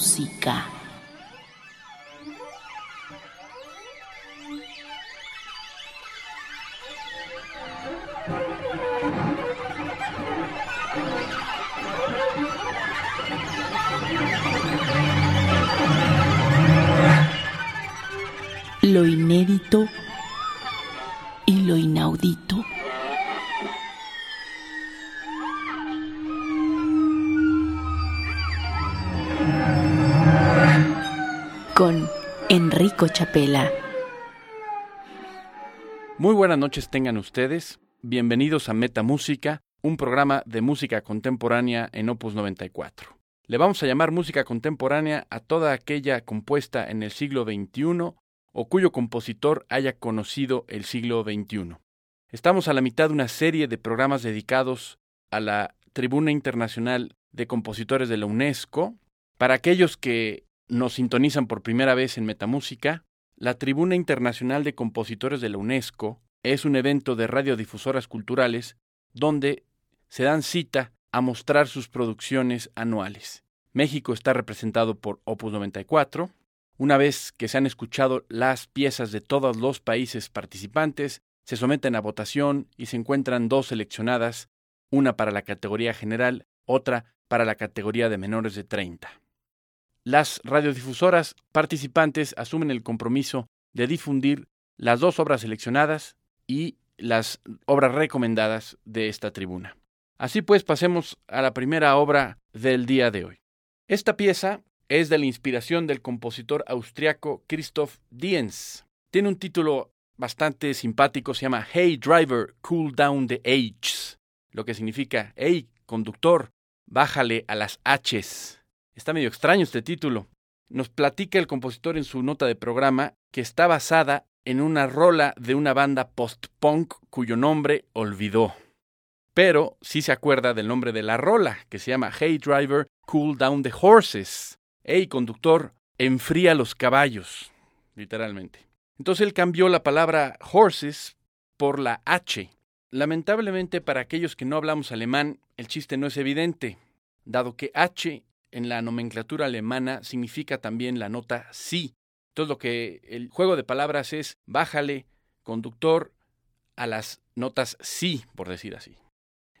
Metamúsica. Muy buenas noches tengan ustedes. Bienvenidos a Meta Música, un programa de música contemporánea en Opus 94. Le vamos a llamar música contemporánea a toda aquella compuesta en el siglo XXI o cuyo compositor haya conocido el siglo XXI. Estamos a la mitad de una serie de programas dedicados a la Tribuna Internacional de Compositores de la UNESCO. Para aquellos que nos sintonizan por primera vez en Metamúsica, la Tribuna Internacional de Compositores de la UNESCO es un evento de radiodifusoras culturales donde se dan cita a mostrar sus producciones anuales. México está representado por Opus 94, una vez que se han escuchado las piezas de todos los países participantes, se someten a votación y se encuentran dos seleccionadas, una para la categoría general, otra para la categoría de menores de 30. Las radiodifusoras participantes asumen el compromiso de difundir las dos obras seleccionadas y las obras recomendadas de esta tribuna. Así pues, pasemos a la primera obra del día de hoy. Esta pieza es de la inspiración del compositor austriaco Christoph Dienz. Tiene un título bastante simpático, se llama Hey Driver, Cool Down the H's, lo que significa Hey conductor, bájale a las H's. Está medio extraño este título. Nos platica el compositor en su nota de programa que está basada en una rola de una banda post-punk cuyo nombre olvidó. Pero sí se acuerda del nombre de la rola, que se llama Hey Driver, Cool Down the Horses. Hey, conductor, enfría los caballos, literalmente. Entonces él cambió la palabra horses por la H. Lamentablemente para aquellos que no hablamos alemán, el chiste no es evidente, dado que H en la nomenclatura alemana significa también la nota sí. Entonces lo que el juego de palabras es bájale, conductor, a las notas sí, por decir así.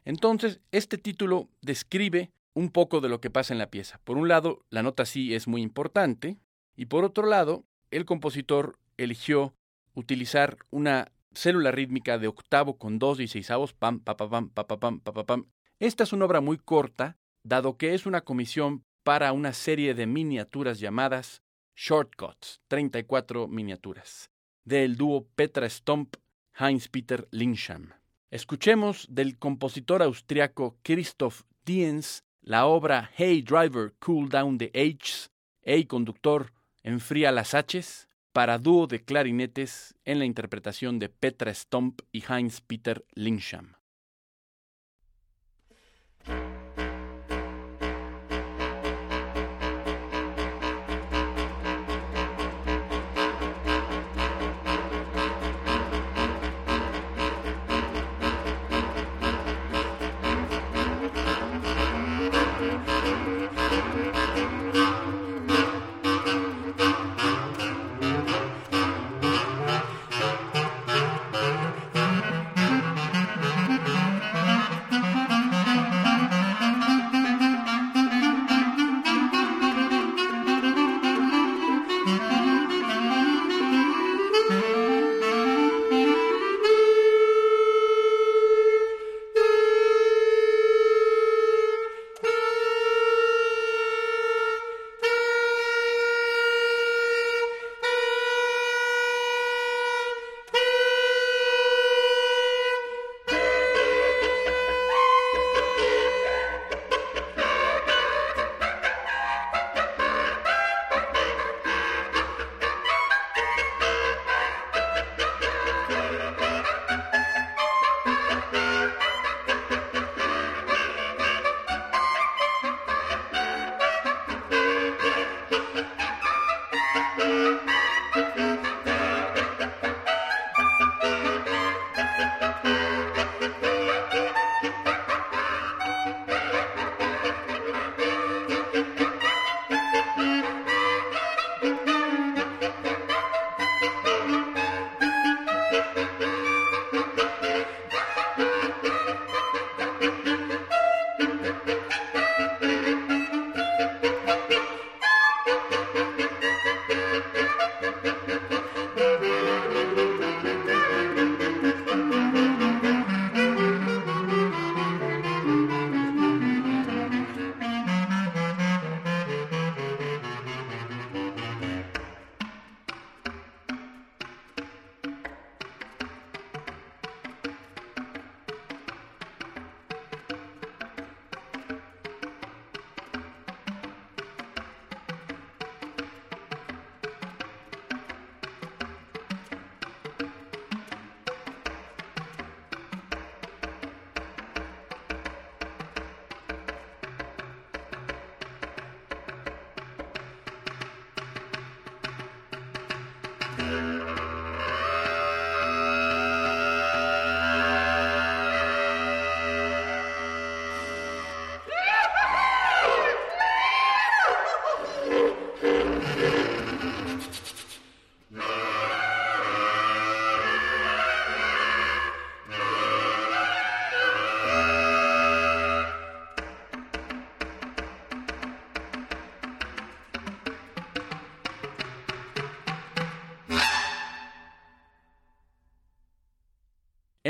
Entonces, este título describe un poco de lo que pasa en la pieza. Por un lado, la nota sí es muy importante y por otro lado, el compositor eligió utilizar una célula rítmica de octavo con dos dieciséisavos, pam, pa, pa, pam, pa, pa, pam, pa, pa, pam. Esta es una obra muy corta, dado que es una comisión para una serie de miniaturas llamadas Shortcuts, 34 miniaturas, del dúo Petra Stomp, Heinz-Peter Linsham. Escuchemos del compositor austriaco Christoph Dienz la obra Hey Driver, Cool Down the H's, Hey Conductor, Enfría las H's, para dúo de clarinetes en la interpretación de Petra Stomp y Heinz Peter Linsham.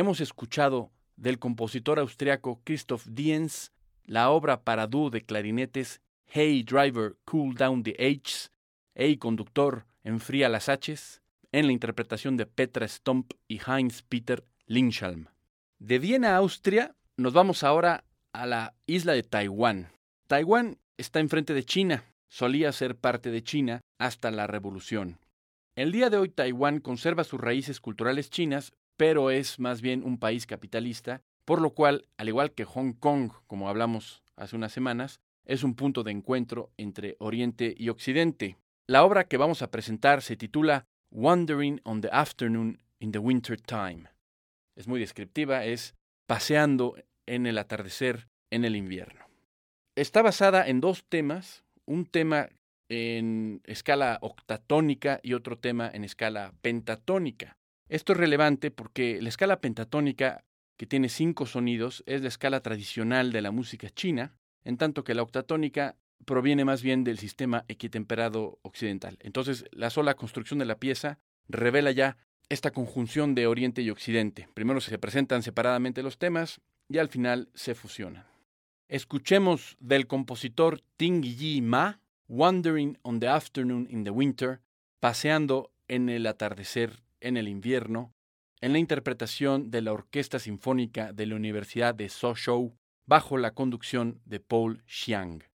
Hemos escuchado del compositor austriaco Christoph Dienz la obra para dúo de clarinetes Hey Driver, Cool Down the H's, Hey Conductor, Enfría las H's, en la interpretación de Petra Stomp y Heinz Peter Lindschalm. De Viena, Austria, nos vamos ahora a la isla de Taiwán. Taiwán está enfrente de China, solía ser parte de China hasta la revolución. El día de hoy Taiwán conserva sus raíces culturales chinas, pero es más bien un país capitalista, por lo cual, al igual que Hong Kong, como hablamos hace unas semanas, es un punto de encuentro entre Oriente y Occidente. La obra que vamos a presentar se titula Wandering on the Afternoon in the Winter Time. Es muy descriptiva, es paseando en el atardecer en el invierno. Está basada en dos temas, un tema en escala octatónica y otro tema en escala pentatónica. Esto es relevante porque la escala pentatónica, que tiene cinco sonidos, es la escala tradicional de la música china, en tanto que la octatónica proviene más bien del sistema equitemperado occidental. Entonces, la sola construcción de la pieza revela ya esta conjunción de Oriente y Occidente. Primero se presentan separadamente los temas y al final se fusionan. Escuchemos del compositor Ting Yi Ma, Wandering on the Afternoon in the Winter, paseando en el atardecer en el invierno, en la interpretación de la Orquesta Sinfónica de la Universidad de Suzhou bajo la conducción de Paul Xiang.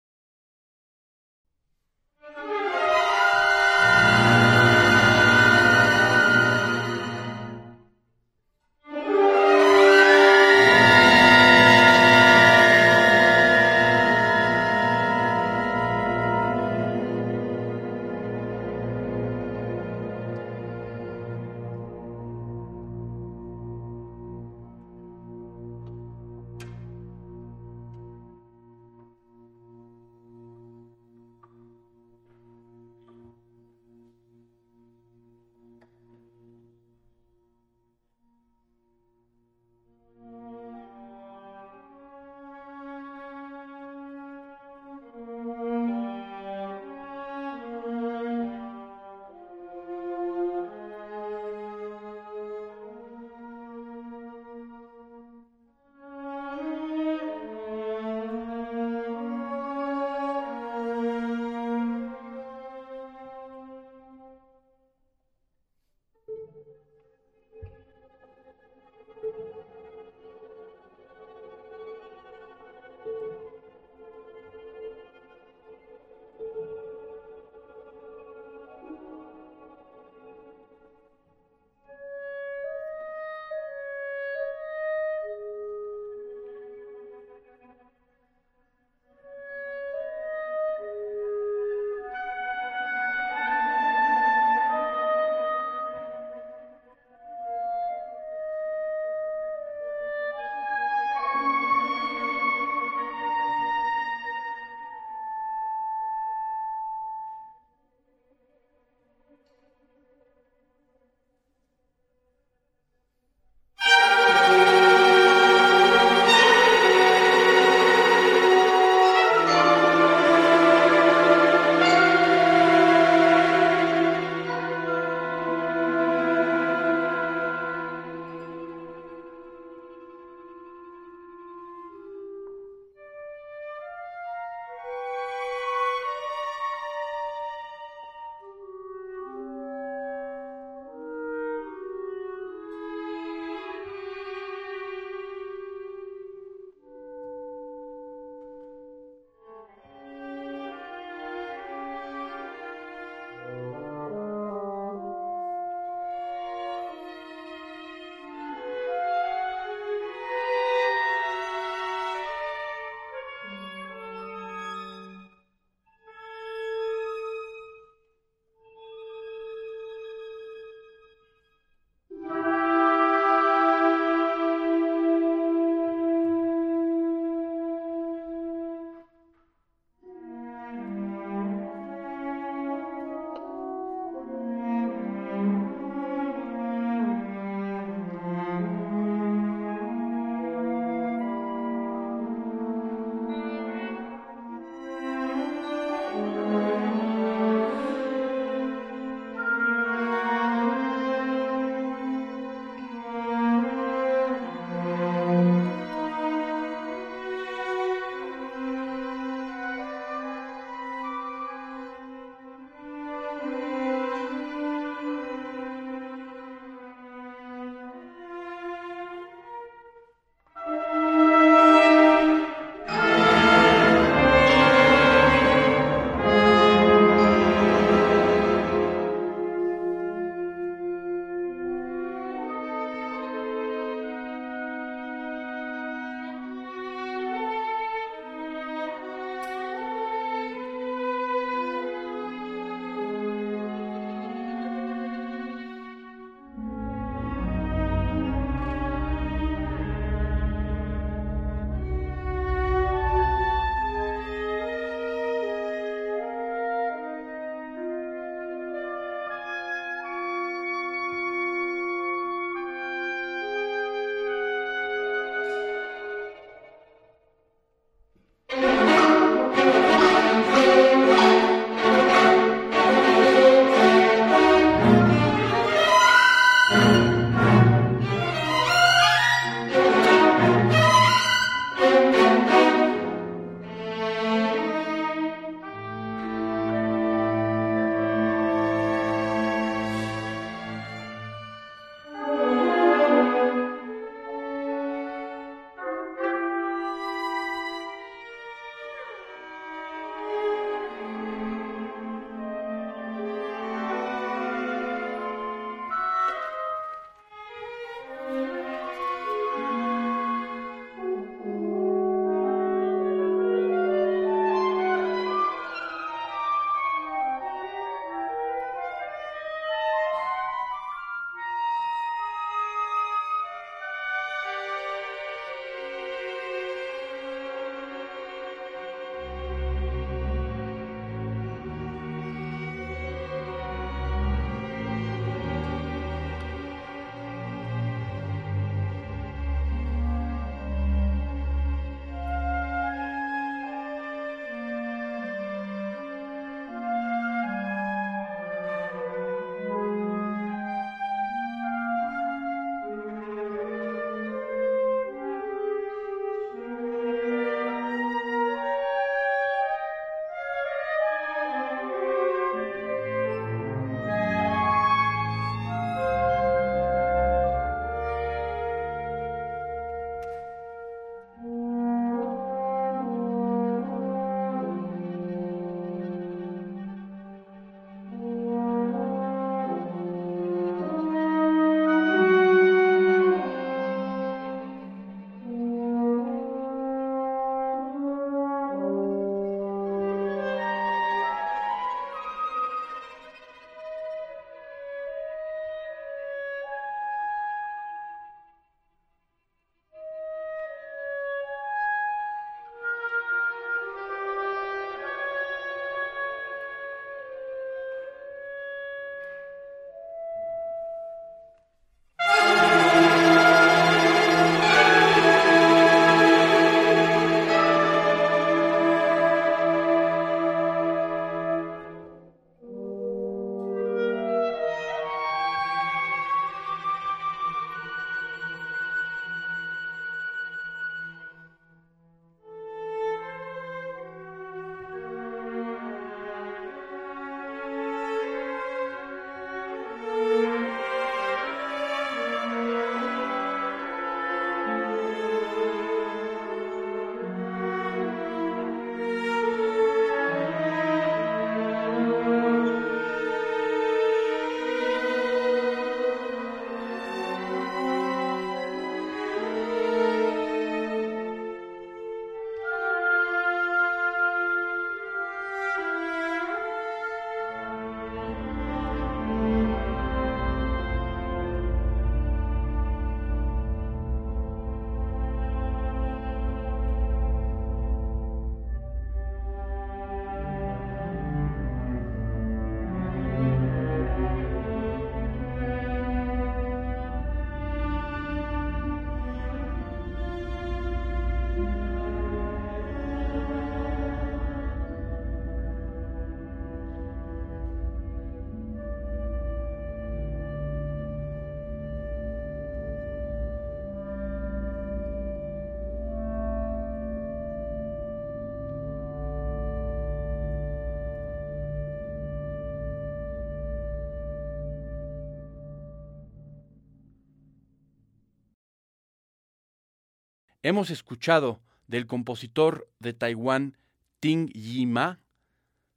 Hemos escuchado del compositor de Taiwán Ting Yi Ma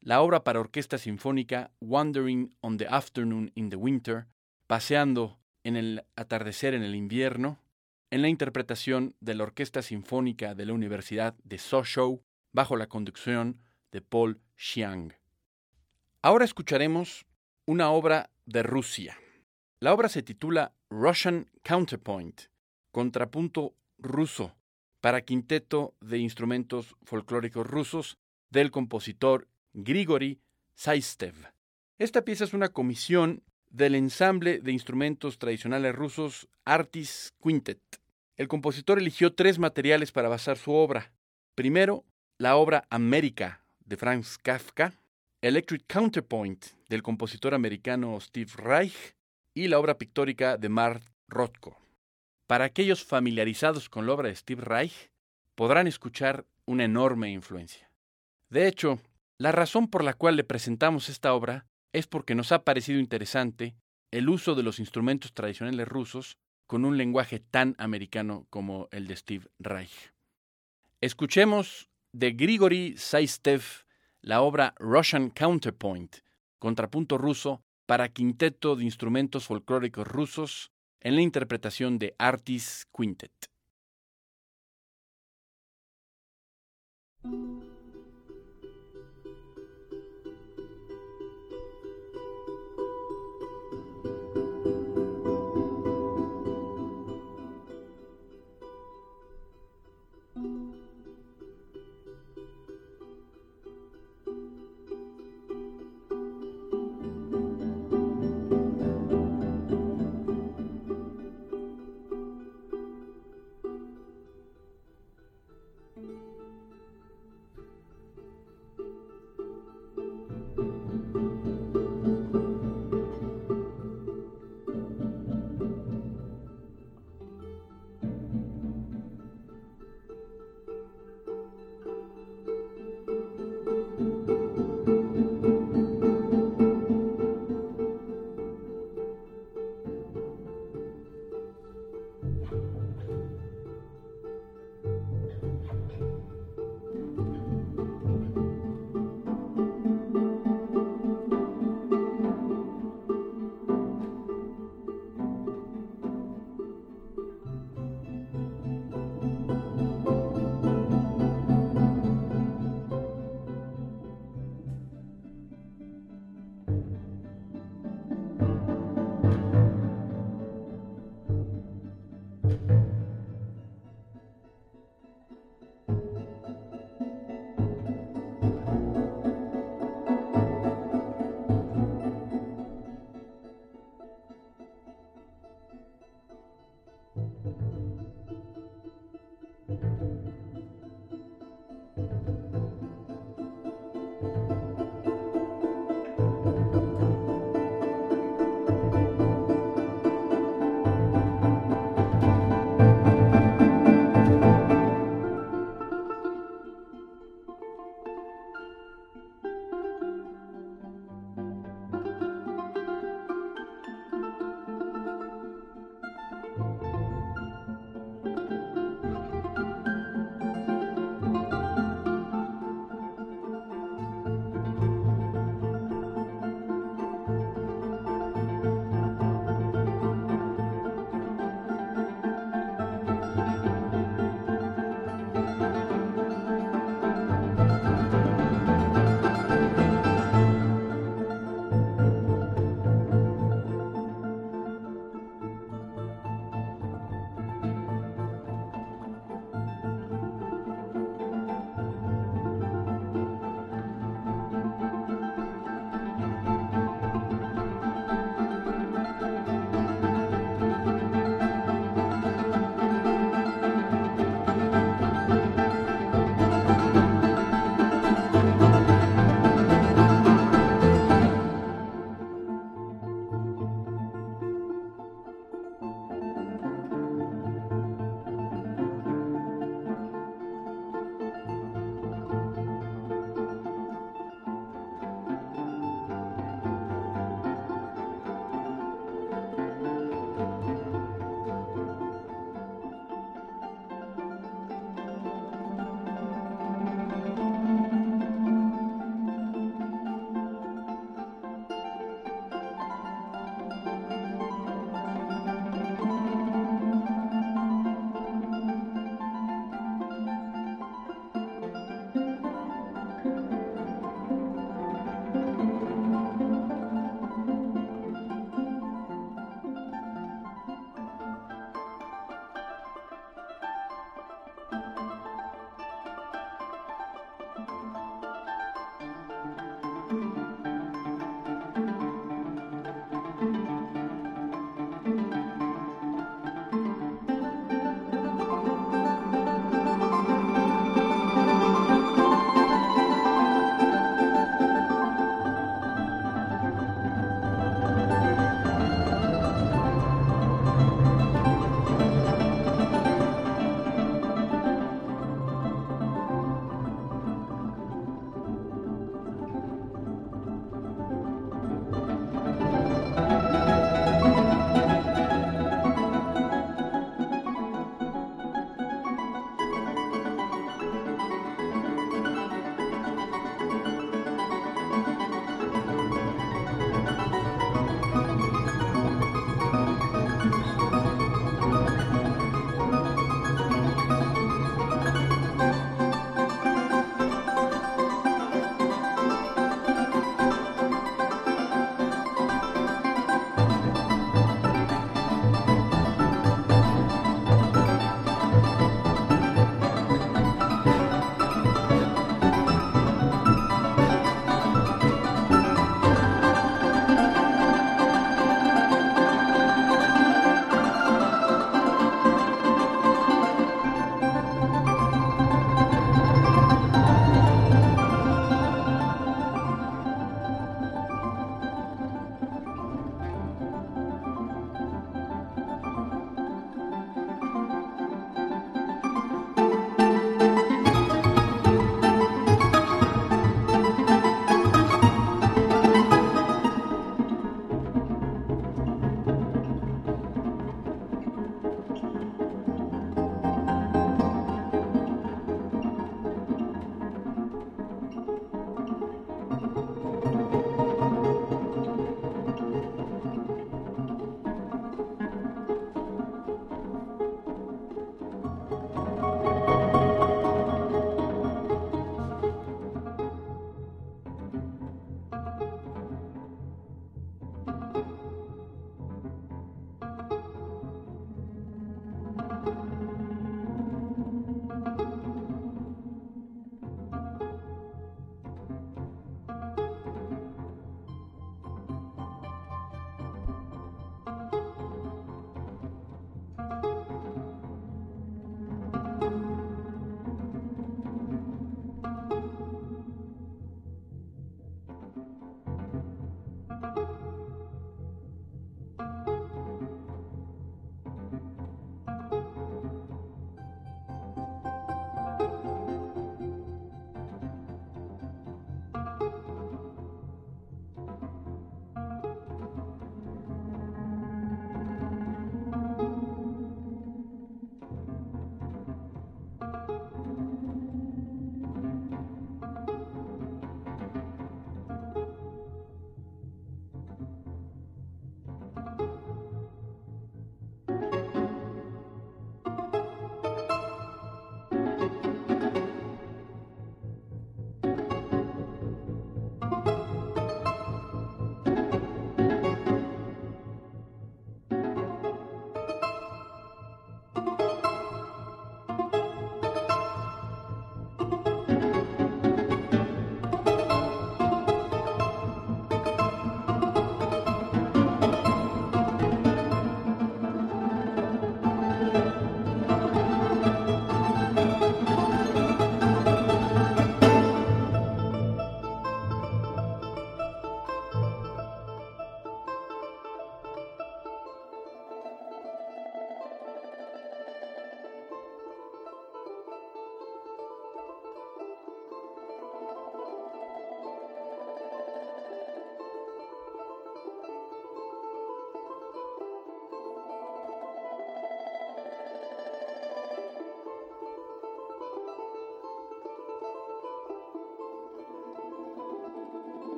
la obra para orquesta sinfónica Wandering on the Afternoon in the Winter, paseando en el atardecer en el invierno, en la interpretación de la Orquesta Sinfónica de la Universidad de Sozhou bajo la conducción de Paul Xiang. Ahora escucharemos una obra de Rusia. La obra se titula Russian Counterpoint, contrapunto ruso, para quinteto de instrumentos folclóricos rusos del compositor Grigory Saistev. Esta pieza es una comisión del ensamble de instrumentos tradicionales rusos Artis Quintet. El compositor eligió tres materiales para basar su obra. Primero, la obra América de Franz Kafka, Electric Counterpoint del compositor americano Steve Reich y la obra pictórica de Mart Rothko. Para aquellos familiarizados con la obra de Steve Reich, podrán escuchar una enorme influencia. De hecho, la razón por la cual le presentamos esta obra es porque nos ha parecido interesante el uso de los instrumentos tradicionales rusos con un lenguaje tan americano como el de Steve Reich. Escuchemos de Grigory Saistev la obra Russian Counterpoint, contrapunto ruso para quinteto de instrumentos folclóricos rusos en la interpretación de Artis Quintet.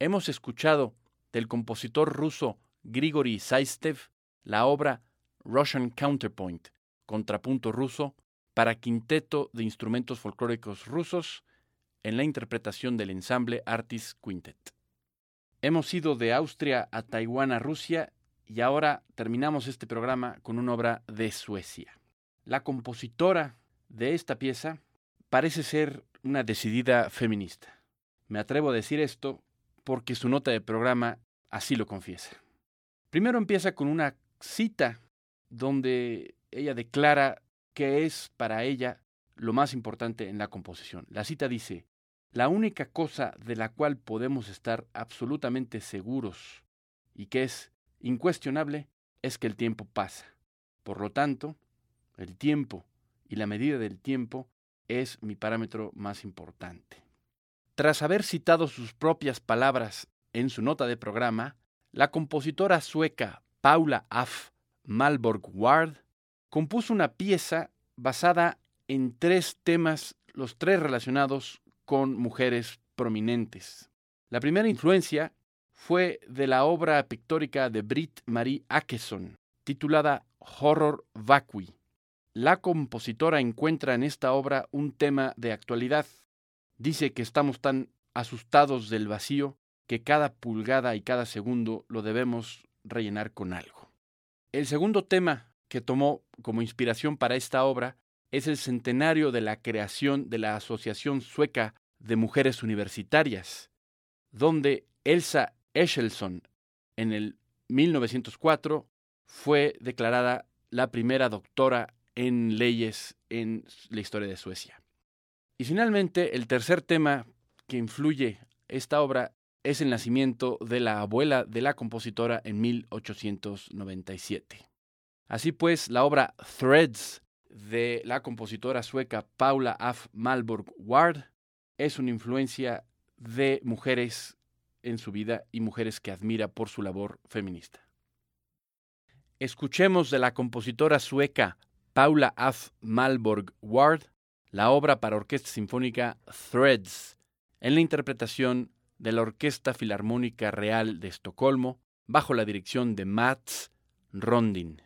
Hemos escuchado del compositor ruso Grigory Saistev la obra Russian Counterpoint, contrapunto ruso, para quinteto de instrumentos folclóricos rusos en la interpretación del ensamble Artis Quintet. Hemos ido de Austria a Taiwán a Rusia y ahora terminamos este programa con una obra de Suecia. La compositora de esta pieza parece ser una decidida feminista. Me atrevo a decir esto porque su nota de programa así lo confiesa. Primero empieza con una cita donde ella declara que es para ella lo más importante en la composición. La cita dice, la única cosa de la cual podemos estar absolutamente seguros y que es incuestionable es que el tiempo pasa. Por lo tanto, el tiempo y la medida del tiempo es mi parámetro más importante. Tras haber citado sus propias palabras en su nota de programa, la compositora sueca Paula af Malborg Ward compuso una pieza basada en tres temas, los tres relacionados con mujeres prominentes. La primera influencia fue de la obra pictórica de Britt Marie Akeson, titulada Horror Vacui. La compositora encuentra en esta obra un tema de actualidad, dice que estamos tan asustados del vacío que cada pulgada y cada segundo lo debemos rellenar con algo. El segundo tema que tomó como inspiración para esta obra es el centenario de la creación de la Asociación Sueca de Mujeres Universitarias, donde Elsa Echelson en el 1904 fue declarada la primera doctora en leyes en la historia de Suecia. Y finalmente, el tercer tema que influye esta obra es el nacimiento de la abuela de la compositora en 1897. Así pues, la obra Threads de la compositora sueca Paula af Malborg Ward es una influencia de mujeres en su vida y mujeres que admira por su labor feminista. Escuchemos de la compositora sueca Paula af Malborg Ward la obra para orquesta sinfónica Threads, en la interpretación de la Orquesta Filarmónica Real de Estocolmo, bajo la dirección de Mats Rondin.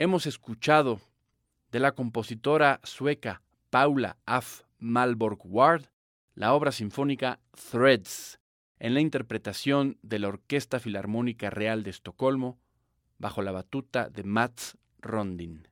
Hemos escuchado de la compositora sueca Paula af Malborg Ward la obra sinfónica Threads, en la interpretación de la Orquesta Filarmónica Real de Estocolmo, bajo la batuta de Mats Rondin.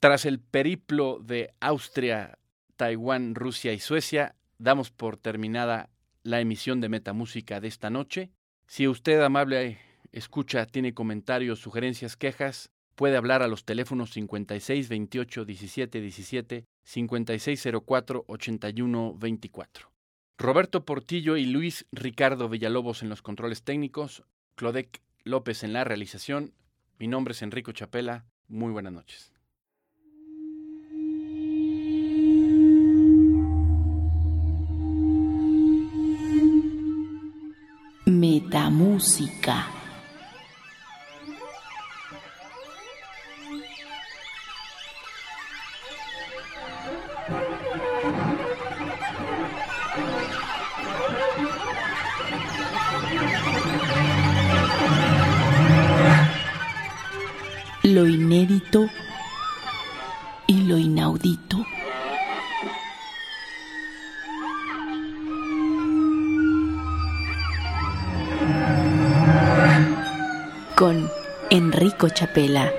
Tras el periplo de Austria, Taiwán, Rusia y Suecia, damos por terminada la emisión de Metamúsica de esta noche. Si usted, amable escucha, tiene comentarios, sugerencias, quejas, puede hablar a los teléfonos 56 28 17 17, 5604 81 24. Roberto Portillo y Luis Ricardo Villalobos en los controles técnicos, Clodec López en la realización. Mi nombre es Enrico Chapela. Muy buenas noches. Metamúsica. Lo inédito y lo inaudito. con Enrico Chapela.